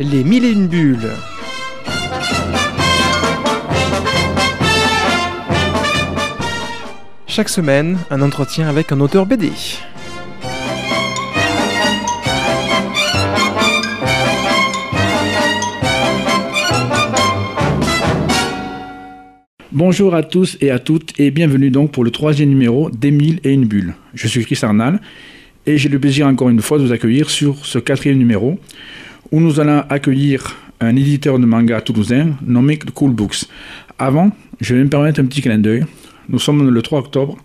Les mille et une bulles. Chaque semaine, un entretien avec un auteur BD. Bonjour à tous et à toutes et bienvenue donc pour le troisième numéro des mille et une bulles. Je suis Chris Arnal et j'ai le plaisir encore une fois de vous accueillir sur ce quatrième numéro où nous allons accueillir un éditeur de manga toulousain nommé Cool Books. Avant, je vais me permettre un petit clin d'œil. Nous sommes le 3 octobre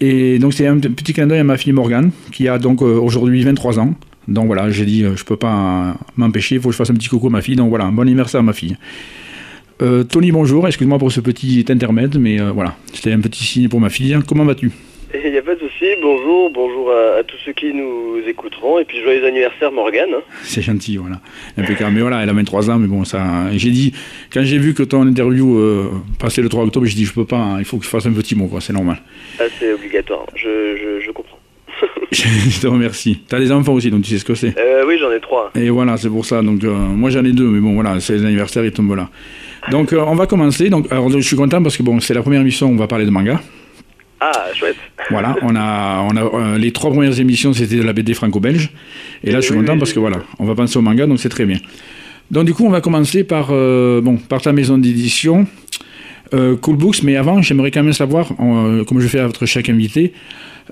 et donc c'est un petit clin d'œil à ma fille Morgane qui a donc euh, aujourd'hui 23 ans. Donc voilà, j'ai dit euh, je peux pas m'empêcher, il faut que je fasse un petit coucou à ma fille. Donc voilà, bon anniversaire à ma fille. Euh, Tony, bonjour, excuse-moi pour ce petit intermède, mais voilà, c'était un petit signe pour ma fille. Comment vas-tu? Il n'y a pas de souci, bonjour, bonjour à, tous ceux qui nous écouteront, et puis joyeux anniversaire Morgane. C'est gentil, voilà. Impeccable. Mais voilà, elle a 23 ans, mais bon, ça. J'ai dit, quand j'ai vu que ton interview euh, passait le 3 octobre, j'ai dit, je peux pas, hein, il faut que je fasse un petit mot, quoi, c'est normal. Ah, c'est obligatoire, je, je, comprends. je te remercie. Tu as des enfants aussi, donc tu sais ce que c'est Oui, j'en ai trois. Et voilà, c'est pour ça. Donc, moi j'en ai deux, mais bon, voilà, c'est les anniversaires, ils tombent là. Donc, euh, on va commencer. Donc, alors, je suis content parce que bon, c'est la première émission où on va parler de manga. Ah, chouette. Voilà, on a, on a euh, les trois premières émissions, c'était de la BD franco-belge. Et là, je suis content parce que voilà, on va penser au manga, donc c'est très bien. Donc, du coup, on va commencer par, euh, bon, par ta maison d'édition, Cool Books. Mais avant, j'aimerais quand même savoir, comme je fais à votre chaque invité,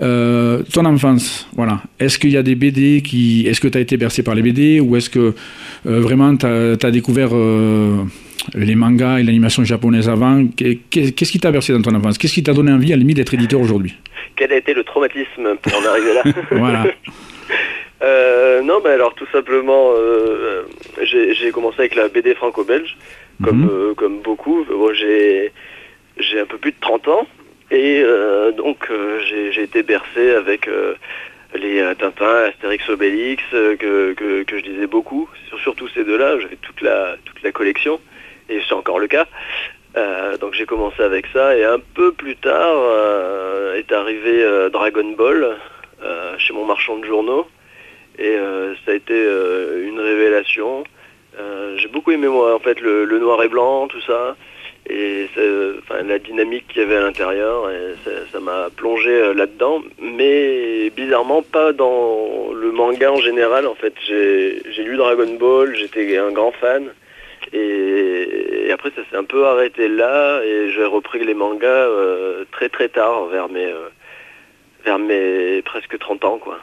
ton enfance, voilà. Est-ce qu'il y a des BD qui. Est-ce que tu as été bercé par les BD ou est-ce que vraiment tu as, découvert les mangas et l'animation japonaise avant? Qu'est-ce qui t'a versé dans ton enfance? Qu'est-ce qui t'a donné envie à la limite d'être éditeur aujourd'hui? Quel a été le traumatisme pour en arriver là? Voilà. Euh, non, mais alors tout simplement, euh, j'ai commencé avec la BD franco-belge, comme, mhm. euh, comme beaucoup. j'ai un peu plus de 30 ans, et donc j'ai été bercé avec les Tintin, Astérix Obélix, que, que, je lisais beaucoup, surtout ces deux-là, j'avais toute la, toute la collection. Et c'est encore le cas. Euh, donc j'ai commencé avec ça. Et un peu plus tard euh, est arrivé euh, Dragon Ball chez mon marchand de journaux. Et ça a été une révélation. j'ai beaucoup aimé moi en fait le, noir et blanc, tout ça et la dynamique qu'il y avait à l'intérieur ça m'a plongé là-dedans mais bizarrement pas dans le manga en général en fait j'ai lu Dragon Ball, j'étais un grand fan et, après, ça s'est un peu arrêté là, et j'ai repris les mangas euh, très très tard, vers mes, euh, vers mes presque 30 ans, quoi.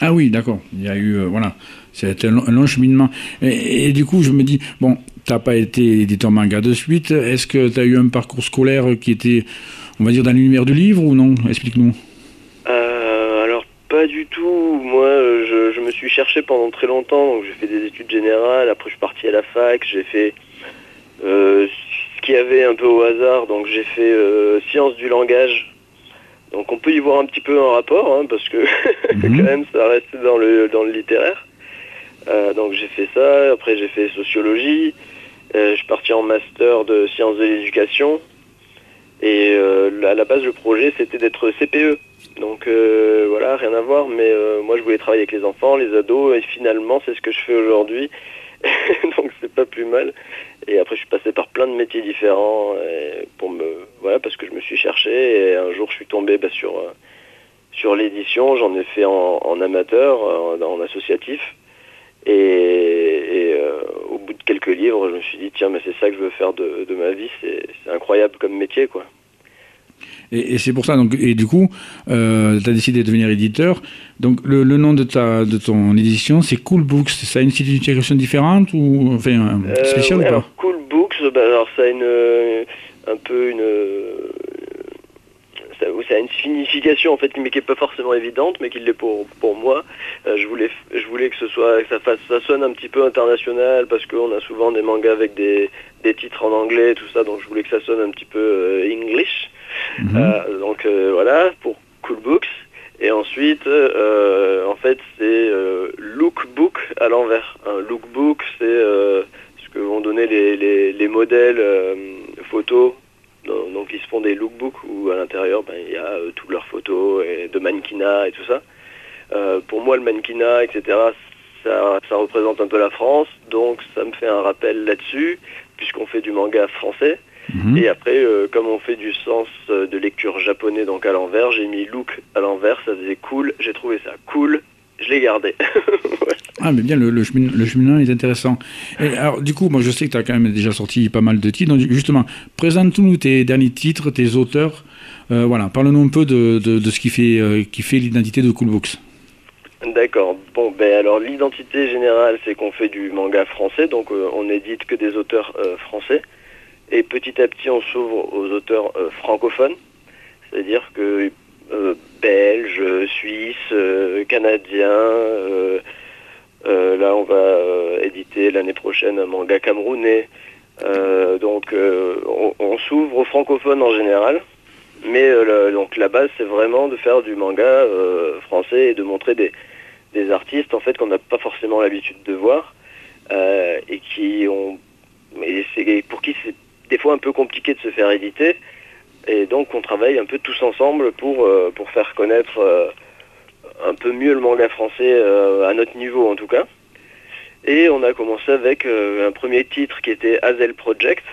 Ah oui, d'accord. Il y a eu, euh, voilà, c'est un, long cheminement. Et, du coup, je me dis, bon, t'as pas été éditeur manga de suite. Est-ce que tu as eu un parcours scolaire qui était, on va dire, dans l'univers du livre ou non? Explique-nous. Pas du tout. Moi, je, me suis cherché pendant très longtemps. Donc, j'ai fait des études générales. Après, je suis parti à la fac. J'ai fait euh, ce qu'il y avait un peu au hasard. Donc, j'ai fait euh, sciences du langage. Donc, on peut y voir un petit peu un rapport, hein, parce que quand mhm. même, ça reste dans le, dans le littéraire. Euh, donc, j'ai fait ça. Après, j'ai fait sociologie. Je suis parti en master de sciences de l'éducation. Et à la base, le projet, c'était d'être CPE. Donc euh, voilà, rien à voir, mais euh, moi je voulais travailler avec les enfants, les ados, et finalement c'est ce que je fais aujourd'hui. Donc c'est pas plus mal. Et après je suis passé par plein de métiers différents pour me voilà parce que je me suis cherché et un jour je suis tombé bah, sur euh, sur l'édition, j'en ai fait en, amateur, en, associatif. Et, au bout de quelques livres, je me suis dit tiens mais c'est ça que je veux faire de, de ma vie, c'est incroyable comme métier quoi. Et, c'est pour ça, donc, et du coup, euh, tu as décidé de devenir éditeur. Donc, le, nom de, ta, de ton édition, c'est Cool Books. Ça a une signification différente ou enfin, euh, spéciale ou pas? alors, Cool Books, bah, alors, ça a une, euh, un peu une. Ça, ça, a une signification en fait qui n'est pas forcément évidente mais qui l'est pour, pour moi. je, voulais, je voulais que ce soit que ça, fasse, ça sonne un petit peu international parce qu'on a souvent des mangas avec des, des titres en anglais tout ça donc je voulais que ça sonne un petit peu English. Mhm. Euh, donc euh, voilà, pour Cool Books. Et ensuite, euh, en fait, c'est lookbook à l'envers. Un lookbook, c'est ce que vont donner les, modèles photos donc ils se font des lookbooks où à l'intérieur ben, il y a toutes leurs photos et de mannequinat et tout ça. pour moi le mannequinat etc ça, ça représente un peu la France, donc ça me fait un rappel là-dessus, puisqu'on fait du manga français. Mhm. Et après, euh, comme on fait du sens euh, de lecture japonais, donc à l'envers, j'ai mis look à l'envers, ça faisait cool, j'ai trouvé ça cool, je l'ai gardé. Ah, mais bien, le, le, chemin, le cheminement est intéressant. Et alors, du coup, moi, je sais que tu as quand même déjà sorti pas mal de titres. Donc, justement, présente-nous tes derniers titres, tes auteurs. Euh, voilà, parle-nous un peu de, de, de ce qui fait, euh, qui fait l'identité de Cool Books. D'accord. Bon, ben alors l'identité générale, c'est qu'on fait du manga français, donc euh, on édite que des auteurs français. Et petit à petit, on s'ouvre aux auteurs francophones, c'est-à-dire que belges, suisses, euh, canadiens. euh, euh, là, on va euh, éditer l'année prochaine un manga camerounais. Euh, donc, euh, on, s'ouvre aux francophones en général. Mais euh, donc la base, c'est vraiment de faire du manga euh, français et de montrer des, artistes en fait qu'on n'a pas forcément l'habitude de voir euh, et qui ont c'est pour qui c'est des fois un peu compliqué de se faire éditer et donc on travaille un peu tous ensemble pour euh, pour faire connaître euh, un peu mieux le manga français euh, à notre niveau en tout cas et on a commencé avec un premier titre qui était Hazel Project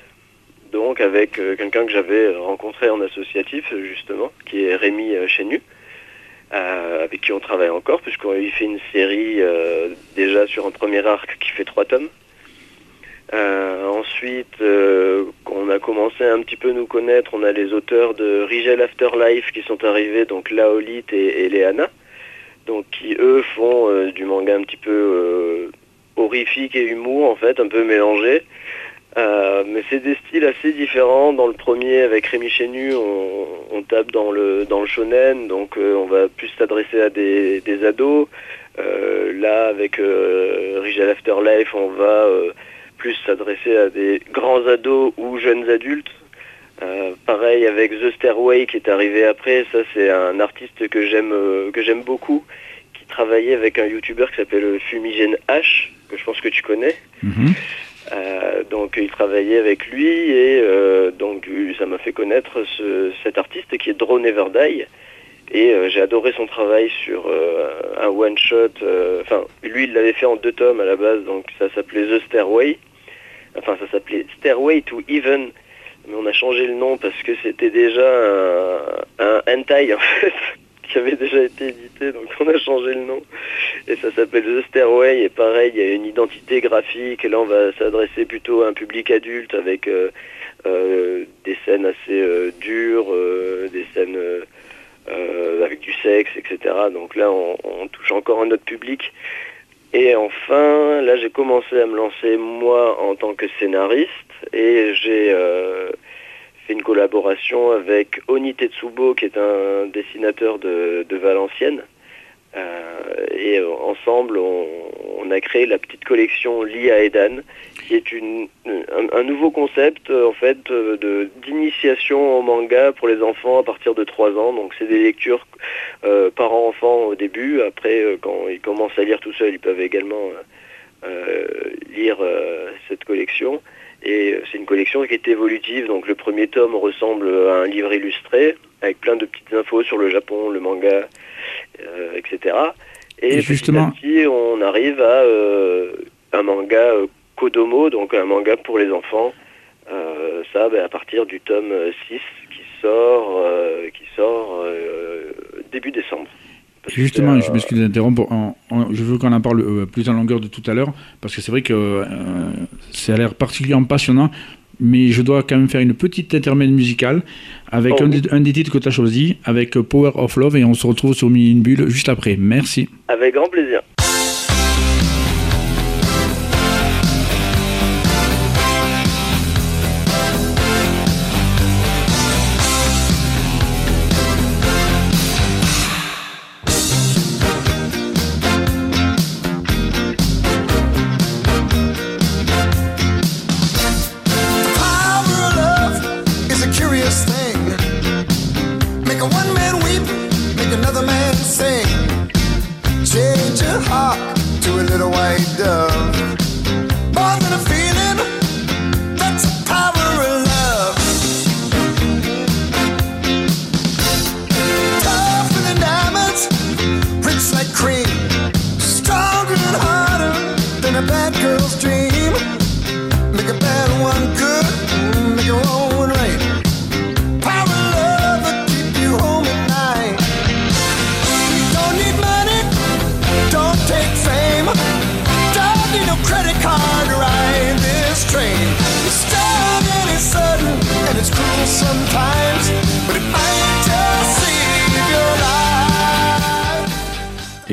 donc avec quelqu'un que j'avais rencontré en associatif justement qui est Rémi Chenu avec qui on travaille encore, puisqu'on lui fait une série déjà sur un premier arc qui fait trois tomes. Ensuite, on a commencé un petit peu nous connaître, on a les auteurs de Rigel Afterlife qui sont arrivés, donc Laolite et, et Léana, donc qui eux font euh, du manga un petit peu euh, horrifique et humour en fait, un peu mélangé. Euh, mais c'est des styles assez différents. Dans le premier, avec Rémi Chenu, on, tape dans le dans shonen, donc on va plus s'adresser à des, des ados. Là, avec Rigel Afterlife, on va plus s'adresser à des grands ados ou jeunes adultes. Euh, pareil avec The Stairway qui est arrivé après. Ça, c'est un artiste que j'aime euh, que j'aime beaucoup, qui travaillait avec un YouTuber qui s'appelle Fumigène H, que je pense que tu connais. Mhm. Euh, donc il travaillait avec lui et donc ça m'a fait connaître ce- cet artiste qui est Drone Never Die et j'ai adoré son travail sur un one shot. Enfin lui il l'avait fait en deux tomes à la base donc ça s'appelait The Stairway. Enfin ça s'appelait Stairway to Even mais on a changé le nom parce que c'était déjà un, un hentai en fait qui avait déjà été édité. Donc on a changé le nom. Et ça s'appelle The Stairway. Et pareil il y a une identité graphique. Et là on va s'adresser plutôt à un public adulte avec euh, euh, des scènes assez euh, dures des scènes avec du sexe etc donc là on touche encore un autre public et enfin là j'ai commencé à me lancer moi en tant que scénariste. Et j'ai euh, fait une collaboration avec Oni Tetsubo qui est un dessinateur de, de Valenciennes. Euh, et euh, ensemble, on, on a créé la petite collection Lia Edan, qui est un, nouveau concept euh, en fait euh, d'initiation au manga pour les enfants à partir de 3 ans. Donc c'est des lectures euh, parents-enfants au début. Après, quand ils commencent à lire tout seuls, ils peuvent également lire cette collection. Et c'est une collection qui est évolutive. Donc le premier tome ressemble à un livre illustré avec plein de petites infos sur le Japon, le manga, etc. Et, Et justement- petit à petit, on arrive à euh, un manga euh, Kodomo, donc un manga pour les enfants. Euh, ça, ben, à partir du tome euh, 6 qui sort, qui sort début décembre. Parce Justement, je m'excuse d'interrompre. Je veux qu'on en parle plus en longueur de tout à l'heure, parce que c'est vrai que euh, ça a l'air particulièrement passionnant. Mais je dois quand même faire une petite intermède musicale avec Oh. un, des, un des titres que tu as choisi, avec Power of Love, et on se retrouve sur Mini Bulle juste après. Merci. Avec grand plaisir.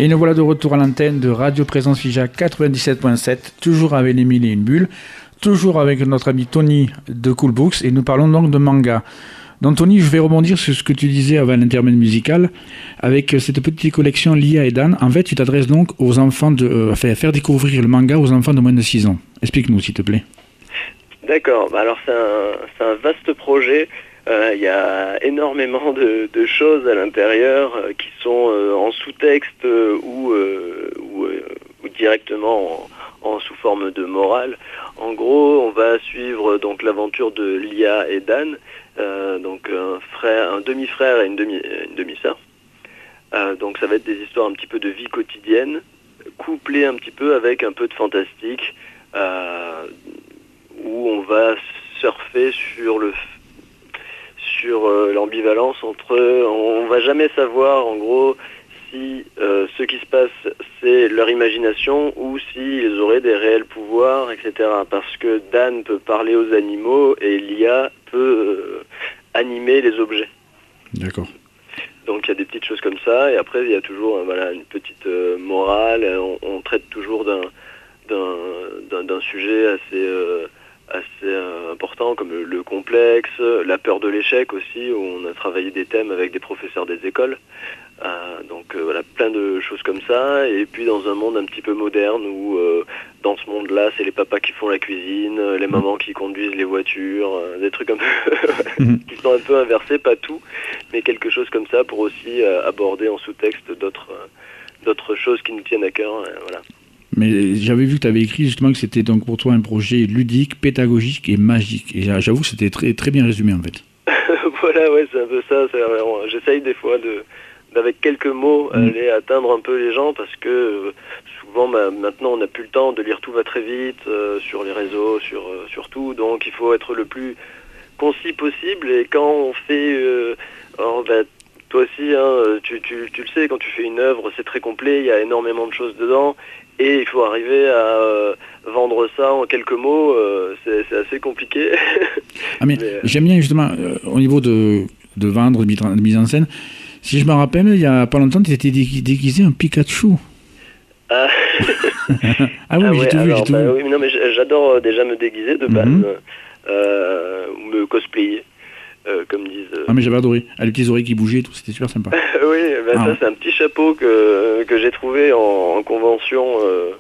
Et nous voilà de retour à l'antenne de Radio Présence Fija 97.7, toujours avec les et une bulles, toujours avec notre ami Tony de Cool Books, et nous parlons donc de manga. Donc Tony, je vais rebondir sur ce que tu disais avant l'intermède musical, avec cette petite collection Lia et Dan. En fait, tu t'adresses donc aux enfants de... euh, enfin, à faire découvrir le manga aux enfants de moins de 6 ans. Explique-nous, s'il te plaît. D'accord, bah alors c'est un vaste projet. Euh, Il y a énormément de, choses à l'intérieur euh, qui sont euh, en sous-texte ou, directement en, sous forme de morale. En gros, on va suivre donc l'aventure de Lia et Dan, donc un frère, un demi-frère et une demi une demi-sœur. Donc ça va être des histoires un petit peu de vie quotidienne, couplées un petit peu avec un peu de fantastique. où on va surfer sur le sur euh, l'ambivalence entre on va jamais savoir en gros si euh, ce qui se passe c'est leur imagination ou s'ils auraient des réels pouvoirs etc parce que Dan peut parler aux animaux et Lia peut euh, animer les objets D'accord. donc il y a des petites choses comme ça et après il y a toujours euh, voilà une petite euh, morale. On, on traite toujours d'un d'un sujet assez euh, assez important comme le, le complexe, la peur de l'échec aussi où on a travaillé des thèmes avec des professeurs des écoles. Euh, donc euh, voilà plein de choses comme ça et puis dans un monde un petit peu moderne où euh, dans ce monde-là c'est les papas qui font la cuisine, euh, les mamans qui conduisent les voitures, euh, des trucs un peu qui sont un peu inversés, pas tout, mais quelque chose comme ça pour aussi euh, aborder en sous-texte d'autres d'autres choses qui nous tiennent à cœur. voilà. Mais j'avais vu que tu avais écrit justement que c'était donc pour toi un projet ludique, pédagogique et magique. Et j'avoue que c'était très, très bien résumé en fait. voilà, ouais, c'est un peu ça. vraiment- J'essaye des fois de d'avec quelques mots Mm. aller atteindre un peu les gens parce que euh, souvent bah, maintenant on n'a plus le temps de lire tout va très vite euh, sur les réseaux, sur euh, sur tout, donc il faut être le plus concis possible et quand on fait euh, alors, bah, toi aussi, hein, tu, tu, tu le sais, quand tu fais une œuvre, c'est très complet, il y a énormément de choses dedans, et il faut arriver à euh, vendre ça en quelques mots, euh, c'est assez compliqué. Ah mais, Mais, euh, j'aime bien justement au niveau de, de vendre, de mise en- scène. Si je me rappelle, il y a pas longtemps, tu étais dé- déguisé en Pikachu. Ah. Ah oui, Ah j'ai tout vu, alors, j'ai tout bah vu. oui, mais non, mais j'- j'adore déjà me déguiser de base, Mhm. euh, ou me cosplayer, euh, comme disent. euh. Ah mais j'avais adoré. Ah, les petites oreilles qui bougeaient, et tout, c'était super sympa. oui, bah, Ah ça ouais. c'est un petit chapeau que, que j'ai trouvé en, en convention, euh,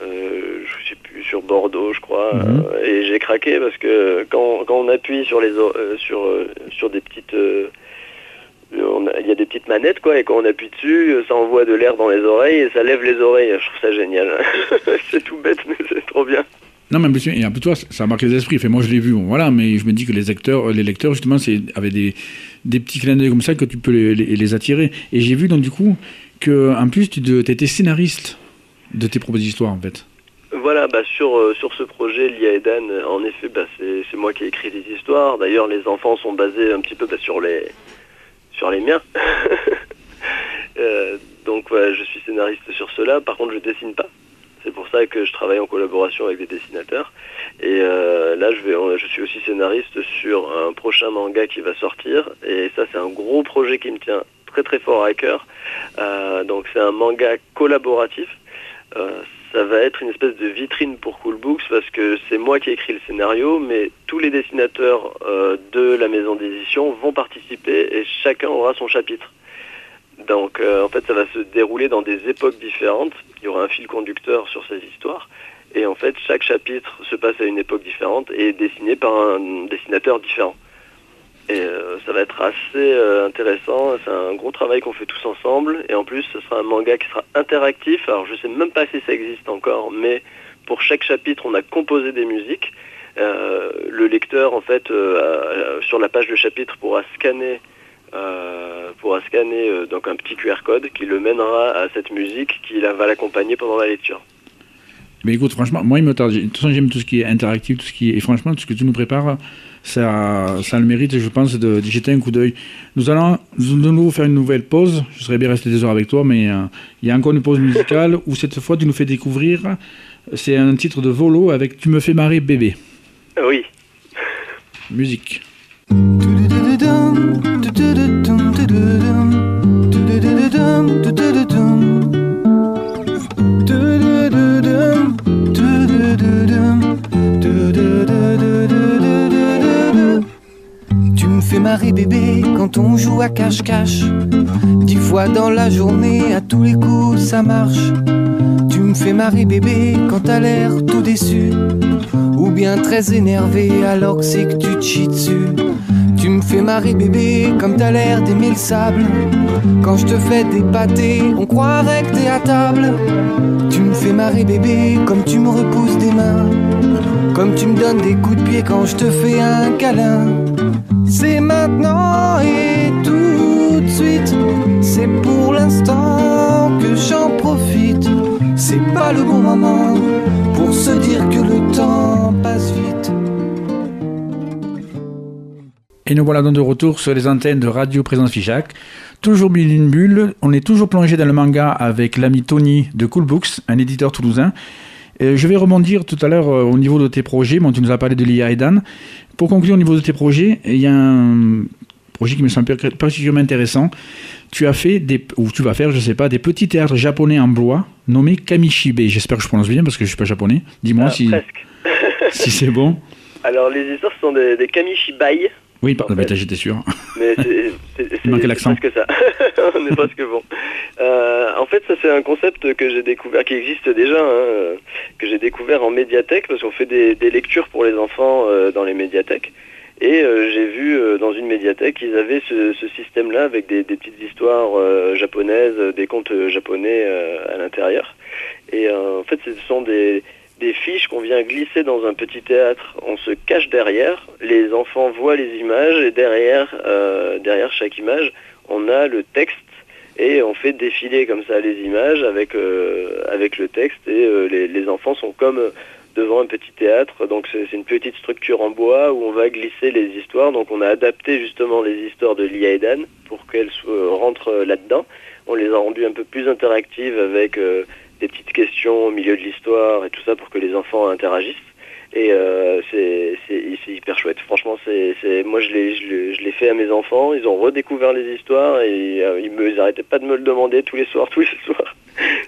je sais plus, sur Bordeaux, je crois, Mhm. et j'ai craqué parce que quand, quand on appuie sur les sur sur des petites il y a des petites manettes quoi et quand on appuie dessus ça envoie de l'air dans les oreilles et ça lève les oreilles je trouve ça génial c'est tout bête mais c'est trop bien Non, mais en plus, toi, ça marque les esprits. Fait, moi, je l'ai vu, bon, voilà, mais je me dis que les acteurs, les lecteurs, justement, c'est avec des, petits clins d'œil comme ça que tu peux les, les- les attirer. Et j'ai vu, donc, du coup, que en plus, tu étais scénariste de tes propres histoires, en fait. Voilà, bah sur, euh, sur ce projet, Lia et Dan, euh, en effet, bah, c'est moi qui ai écrit des histoires. D'ailleurs, les enfants sont basés un petit peu bah, sur, les, sur les miens. Euh, donc, je suis scénariste sur cela. Par contre, je dessine pas. C'est pour ça que je travaille en collaboration avec des dessinateurs. Et euh, là, je, suis aussi scénariste sur un prochain manga qui va sortir. Et ça, c'est un gros projet qui me tient très très fort à cœur. Euh, donc, c'est un manga collaboratif. Euh, ça va être une espèce de vitrine pour Cool Books parce que c'est moi qui ai écrit le scénario, mais tous les dessinateurs de la maison d'édition vont participer et chacun aura son chapitre. Donc euh, en fait ça va se dérouler dans des époques différentes, il y aura un fil conducteur sur ces histoires, et en fait chaque chapitre se passe à une époque différente et est dessiné par un dessinateur différent. Et euh, ça va être assez euh, intéressant, c'est un gros travail qu'on fait tous ensemble, et en plus ce sera un manga qui sera interactif, alors je sais même pas si ça existe encore, mais pour chaque chapitre on a composé des musiques. Le lecteur en fait sur la page de chapitre pourra scanner euh, pourra scanner euh, donc un petit QR code qui le mènera à cette musique qui la- va l'accompagner pendant la lecture. Mais écoute, franchement, moi, il me tarde. De toute façon, j'aime tout ce qui est interactif, tout ce qui est. Et franchement, tout ce que tu nous prépares, ça, ça a le mérite, je pense, de, jeter un coup d'œil. Nous allons de nouveau faire une nouvelle pause. Je serais bien resté des heures avec toi, mais euh, il y a encore une pause musicale où cette fois, tu nous fais découvrir. C'est un titre de Volo avec Tu me fais marrer bébé. Oui. Musique. Tu me fais Marie bébé quand on joue à cache-cache. Dix fois dans la journée, à tous les coups ça marche. Tu me fais marrer bébé quand t'as l'air tout déçu. Ou bien très énervé alors que c'est que tu te dessus. Tu me fais marrer bébé comme t'as l'air d'aimer le sable. Quand je te fais des pâtés, on croirait que t'es à table. Tu me fais marrer bébé comme tu me repousses des mains. Comme tu me donnes des coups de pied quand je te fais un câlin. C'est maintenant et tout de suite. C'est pour l'instant que j'en profite. C'est pas le bon moment pour se dire que le temps passe vite. Et nous voilà donc de retour sur les antennes de Radio Présence Figeac. Toujours mille une bulle, on est toujours plongé dans le manga avec l'ami Tony de Cool Books, un éditeur toulousain. Et je vais rebondir tout à l'heure euh, au niveau de tes projets. Bon, tu nous as parlé de l'IA et Dan. Pour conclure au niveau de tes projets, il y a un projet qui me semble particulièrement intéressant. Tu as fait, des, ou tu vas faire, je sais pas, des petits théâtres japonais en bois nommés Kamishibe. J'espère que je prononce bien parce que je suis pas japonais. Dis-moi Ah, si, si c'est bon. Alors les histoires sont des, des kamishibai, Oui, pardon, bah, j'étais sûr. mais c'est l'accent. presque ça. On est presque bon. Euh, en fait, ça c'est un concept que j'ai découvert, qui existe déjà, hein, que j'ai découvert en médiathèque, parce qu'on fait des, des lectures pour les enfants euh, dans les médiathèques. Et euh, j'ai vu dans une médiathèque, ils avaient ce, ce système-là avec des, des petites histoires japonaises, des contes japonais à l'intérieur. Et en fait, ce sont des, des fiches qu'on vient glisser dans un petit théâtre. On se cache derrière, les enfants voient les images et derrière, euh, derrière chaque image, on a le texte et on fait défiler comme ça les images avec, euh, avec le texte et euh, les, les enfants sont comme devant un petit théâtre. Donc c'est une petite structure en bois où on va glisser les histoires. Donc on a adapté justement les histoires de Lia pour qu'elles rentrent là-dedans. On les a rendues un peu plus interactives avec des petites questions au milieu de l'histoire et tout ça pour que les enfants interagissent. Et euh, c'est hyper chouette. Franchement, c'est moi je l'ai fait à mes enfants. Ils ont redécouvert les histoires et euh, ils me ils arrêtaient pas de me le demander tous les soirs, tous les soirs.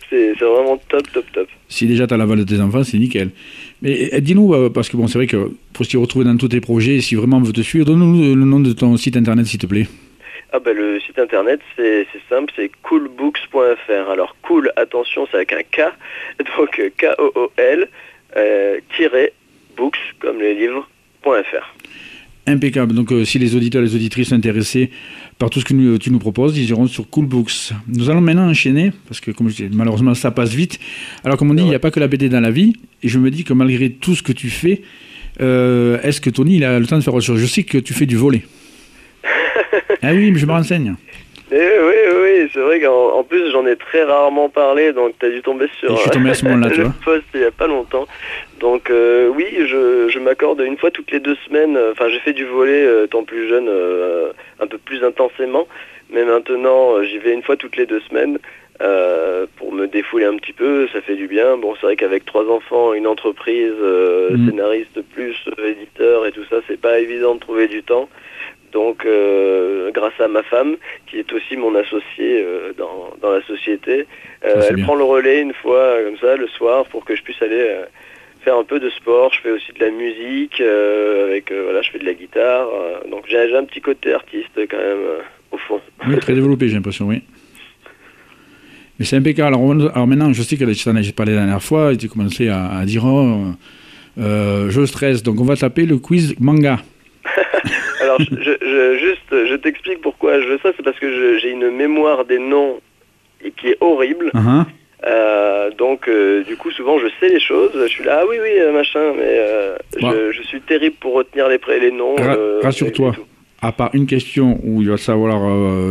C'est vraiment top, top, top. Si déjà tu as l'aval de tes enfants, c'est nickel. Mais eh, dis-nous, euh, parce que bon, c'est vrai que pour s'y retrouver dans tous tes projets, si vraiment on veut te suivre, donne-nous le nom de ton site internet, s'il te plaît. Ah bah le site internet c'est simple, c'est coolbooks.fr. Alors cool, attention, c'est avec un K, donc euh, K-O-O-L, euh, comme les livres.fr. Impeccable. Donc, euh, si les auditeurs et les auditrices sont intéressés par tout ce que tu nous proposes, ils iront sur Cool Books. Nous allons maintenant enchaîner, parce que comme je dis, malheureusement, ça passe vite. Alors, comme on dit, il n'y a pas que la BD dans la vie. Et je me dis que malgré tout ce que tu fais, est-ce que Tony, il a le temps de faire autre chose Je sais que tu fais du volet. ah oui, mais je me renseigne. Eh oui, oui, oui, c'est vrai qu'en en plus j'en ai très rarement parlé, donc tu as dû tomber sur je suis tombé à ce moment-là, tu le vois. post il n'y a pas longtemps. Donc euh, oui, je, je m'accorde une fois toutes les deux semaines, euh, enfin j'ai fait du volet euh, étant plus jeune euh, un peu plus intensément, mais maintenant j'y vais une fois toutes les deux semaines pour me défouler un petit peu, ça fait du bien. Bon c'est vrai qu'avec trois enfants, une entreprise, Mhm. scénariste plus éditeur et tout ça, c'est pas évident de trouver du temps. Donc, euh, grâce à ma femme, qui est aussi mon associée euh, dans, dans la société, euh, elle bien. prend le relais une fois comme ça le soir pour que je puisse aller faire un peu de sport. Je fais aussi de la musique, avec voilà, je fais de la guitare. donc j'ai un petit côté artiste quand même au fond. Oui, très développé, j'ai l'impression, oui. Mais c'est impeccable. Alors, alors maintenant, je sais que je t'en ai parlé la dernière fois, et tu commençais à, à dire, oh, euh, je stresse, donc on va taper le quiz manga. Alors, je, juste, je t'explique pourquoi je veux ça. C'est parce que j'ai une mémoire des noms et qui est horrible. Uhum. Euh, donc, euh, du coup, souvent, je sais les choses. Je suis là, ah oui, oui, euh, machin, mais euh, Bon. je, je suis terrible pour retenir les, les noms. Ra- rassure-toi. À part une question où il va savoir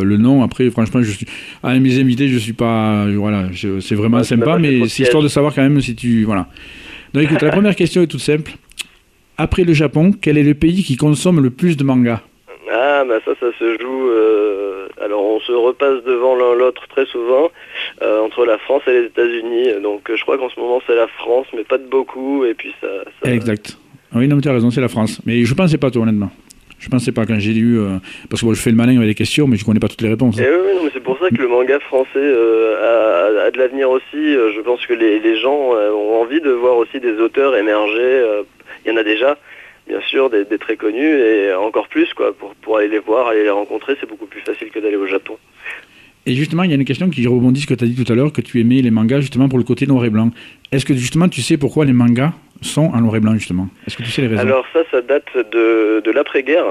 le nom, après, franchement, je suis, à mes invités, je suis pas, voilà, c'est vraiment Ouais, sympa, mais c'est histoire de savoir quand même si tu, voilà. Donc, écoute, la première question est toute simple. Après le Japon, quel est le pays qui consomme le plus de mangas Ah, bah ça, ça se joue. euh, alors, on se repasse devant l'un l'autre très souvent euh, entre la France et les États-Unis. Donc, euh, je crois qu'en ce moment, c'est la France, mais pas de beaucoup. Et puis, ça. ça- Exact. Oui, non, mais tu as raison, c'est la France. Mais je pensais pas, toi, honnêtement. Je pensais pas quand j'ai lu, euh, parce que moi, je fais le malin avec les questions, mais je connais pas toutes les réponses. Et oui, oui, non, mais c'est pour ça que le manga français a, a de l'avenir aussi. Je pense que les, les gens ont envie de voir aussi des auteurs émerger. Il y en a déjà. bien sûr, des, des très connus et encore plus quoi. Pour, pour aller les voir, aller les rencontrer, c'est beaucoup plus facile que d'aller au Japon. Et justement, il y a une question qui rebondit ce que tu as dit tout à l'heure, que tu aimais les mangas justement pour le côté noir et blanc. Est-ce que justement tu sais pourquoi les mangas sont en noir et blanc justement? Est-ce que tu sais les raisons? Alors ça, ça date de, de l'après-guerre,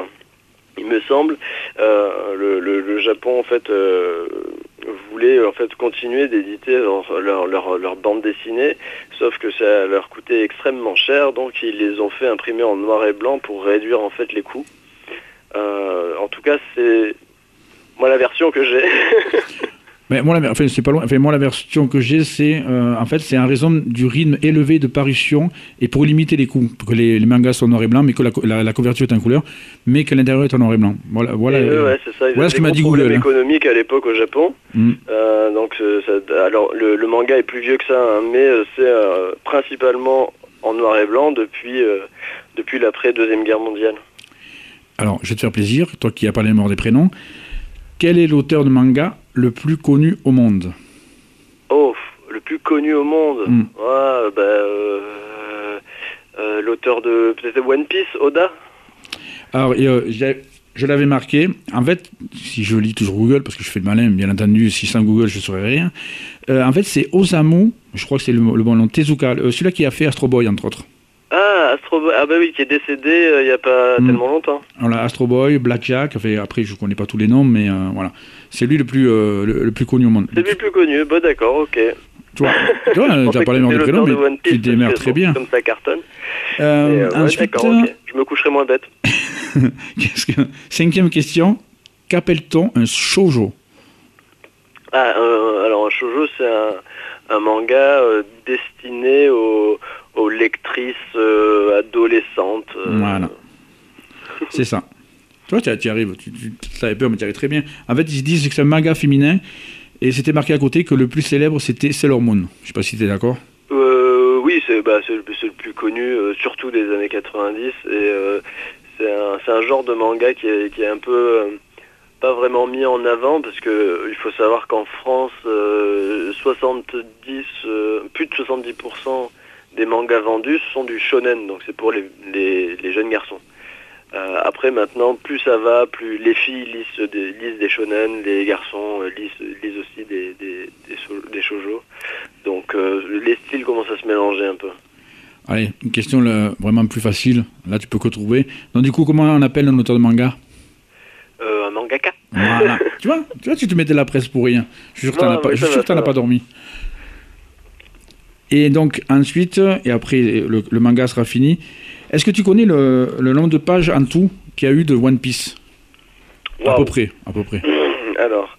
il me semble. Euh, le, le- le Japon, en fait, euh, voulait en fait continuer d'éditer leur, leur, leur- leur bande dessinée, sauf que ça leur coûtait extrêmement cher, donc ils les ont fait imprimer en noir et blanc pour réduire en fait les coûts. Euh, en tout cas, c'est moi la version que j'ai. Mais moi, la, enfin, c'est pas loin. Enfin, moi, la version que j'ai, c'est euh, en fait, c'est en raison du rythme élevé de parution et pour limiter les coûts, que les, les mangas soient en noir et blanc, mais que la, co- la- la couverture est en couleur, mais que l'intérieur est en noir et blanc. Voilà, voilà. Eux, euh, ouais, c'est ça. Voilà ce que m'a dit Google, hein. économiques à l'époque au Japon. mm. Euh, donc, euh, ça- alors le, le manga est plus vieux que ça, hein, mais euh, c'est euh, principalement en noir et blanc depuis euh, depuis l'après deuxième guerre mondiale. Alors, je vais te faire plaisir, toi qui as pas les morts des prénoms. Quel est l'auteur de manga le plus connu au monde Oh, le plus connu au monde. Mm. Ouais, bah, euh, euh, l'auteur de peut-être One Piece, Oda. Alors, euh, je l'avais marqué. En fait, si je lis toujours Google, parce que je fais le malin, bien entendu, si sans Google, je ne saurais rien. En fait, c'est Osamu, je crois que c'est le, le bon nom, Tezuka, celui-là qui a fait Astro Boy, entre autres. Ah, Astro Boy. Ah bah oui, qui est décédé euh, il y a pas Mm. tellement longtemps. Voilà, Astro Boy, Blackjack, enfin, après, je ne connais pas tous les noms, mais euh, voilà. C'est lui le plus, euh, le, le plus connu au monde. C'est lui le plus connu. Bon, d'accord, ok. Toi, toi Je tu pensais as que parlé de mais One tu Piece, démerdes très bien. Comme ça cartonne. Euh, Et, ouais, ensuite, d'accord, ok. Je me coucherai moins bête. que- cinquième question. Qu'appelle-t-on un shoujo? Ah, alors un shoujo, c'est un, un manga destiné aux, aux lectrices euh, adolescentes. euh, Voilà. C'est ça. Toi, tu y arrives. Tu, tu, tu avais peur, mais tu arrives très bien. En fait, ils disent que c'est un manga féminin. Et c'était marqué à côté que le plus célèbre, c'était Sailor Moon. Je sais pas si tu es d'accord. Euh, oui, c'est bah, le, le plus connu, euh, surtout des années 90. Et c'est un, un genre de manga qui est, qui est un peu pas vraiment mis en avant parce que il faut savoir qu'en France, euh, 70, euh, plus de 70% des mangas vendus sont du shonen, donc c'est pour les, les, les jeunes garçons. Euh, après maintenant, plus ça va, plus les filles lisent des, lisent des shonen, les garçons euh, lisent, lisent aussi des, des, des, des shoujo. Donc euh, les styles commencent à se mélanger un peu. Allez, une question là, vraiment plus facile. Là, tu peux que trouver. Donc, du coup, comment on appelle un auteur de manga? Euh, un mangaka Voilà. tu vois, tu vois, tu te mettais la presse pour rien. Je suis sûr que t'en as pas, mais je ça suis sûr va, que t'en ça as pas va. dormi. Et donc, ensuite, et après, le, le manga sera fini. Est-ce que tu connais le, le nombre de pages en tout qu'il y a eu de One Piece? À peu près, à peu près. Alors,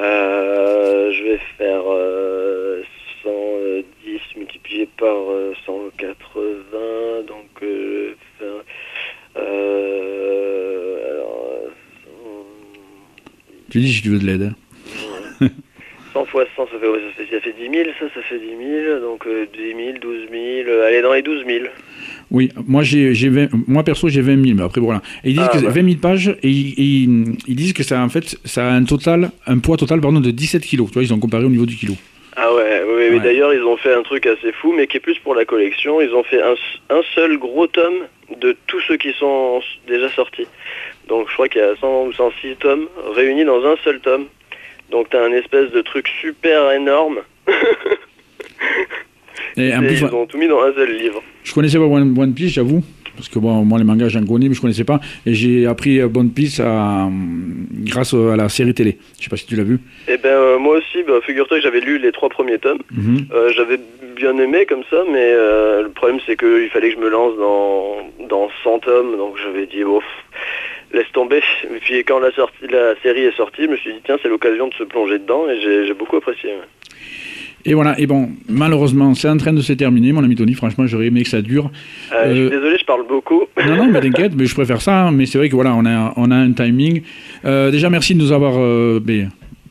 euh, je vais faire euh, 110 multiplié par euh, 180, donc euh, je vais faire... Euh, alors, euh, Tu dis si tu veux de l'aide. hein. 100 fois 100, ça fait, ouais, ça fait, ça fait 10 000, ça, ça fait 10 000, donc euh, 10 000, 12 000, euh, allez, dans les 12 000. Oui, moi, j'ai, j'ai 20 moi perso, j'ai 20 000, mais après, voilà. Et ils disent Ah, que c'est bah. 20 000 pages, et ils, disent que ça, en fait, ça a un total, un poids total, pardon, de 17 kilos. Tu vois, ils ont comparé au niveau du kilo. Ah ouais, oui, Ouais. mais d'ailleurs ils ont fait un truc assez fou, mais qui est plus pour la collection. Ils ont fait un, un seul gros tome de tous ceux qui sont déjà sortis. Donc je crois qu'il y a 100 ou 106 tomes réunis dans un seul tome. Donc t'as un espèce de truc super énorme. Et en et plus, ils ont tout mis dans un seul livre. Je connaissais pas One, One Piece, j'avoue. Parce que bon, moi, les mangas, j'en connais, mais je connaissais pas. Et j'ai appris euh, One Piece à, hum, grâce à la série télé. Je sais pas si tu l'as vu. Et ben euh, moi aussi, bah, figure-toi que j'avais lu les trois premiers tomes. Mhm. Euh, j'avais bien aimé comme ça, mais euh, le problème c'est qu'il fallait que je me lance dans, dans 100 tomes, donc j'avais dit, oh, pff, laisse tomber. Et puis quand la, sortie, la série est sortie, je me suis dit, tiens, c'est l'occasion de se plonger dedans, et j'ai beaucoup apprécié. ouais. Et voilà. Et bon, malheureusement, c'est en train de se terminer, mon ami Tony. Franchement, j'aurais aimé que ça dure. Euh, Je Euh, suis désolé, je parle beaucoup. Non, non, mais t'inquiète, mais je préfère ça. hein. Mais c'est vrai que voilà, on a, on a un timing. Euh, déjà, merci de nous avoir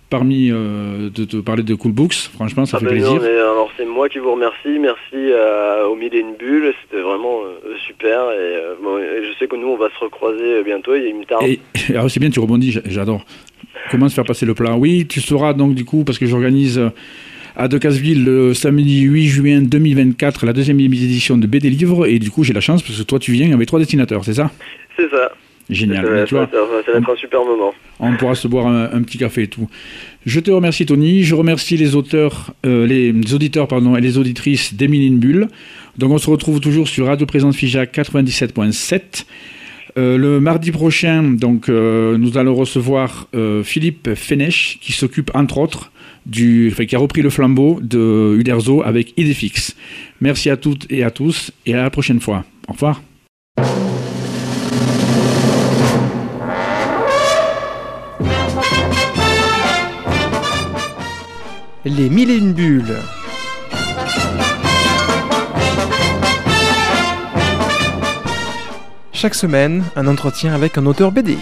euh, permis euh, de te parler de Cool Books. Franchement, ça Ah fait ben plaisir. non, mais alors c'est moi qui vous remercie. Merci à- au Mille et une Bulle, c'était vraiment euh, super. Et, euh, bon, et je sais que nous, on va se recroiser euh, bientôt, il me tarde. Et alors, c'est bien, tu rebondis, j'a- j'adore. Comment se faire passer le plat Oui, tu sauras donc du coup, parce que j'organise euh, à Decazeville le samedi 8 juin 2024, la deuxième édition de BD Livre. Et du coup, j'ai la chance parce que toi, tu viens avec trois dessinateurs, c'est ça? C'est ça. Génial. Ça, va- tu vois, ça va- ça va être un super moment. on pourra se boire un, un petit café et tout. Je te remercie, Tony. Je remercie les auteurs, euh, les auditeurs pardon, et les auditrices d'Emile Bulle. Donc, on se retrouve toujours sur Radio Présence Figeac 97.7. Euh, le mardi prochain, donc, euh, nous allons recevoir Philippe Fenech, qui s'occupe entre autres du, enfin, qui a repris le flambeau de Uderzo avec Idéfix. Merci à toutes et à tous, et à la prochaine fois. Au revoir. Les mille et une bulles. Chaque semaine, un entretien avec un auteur BD.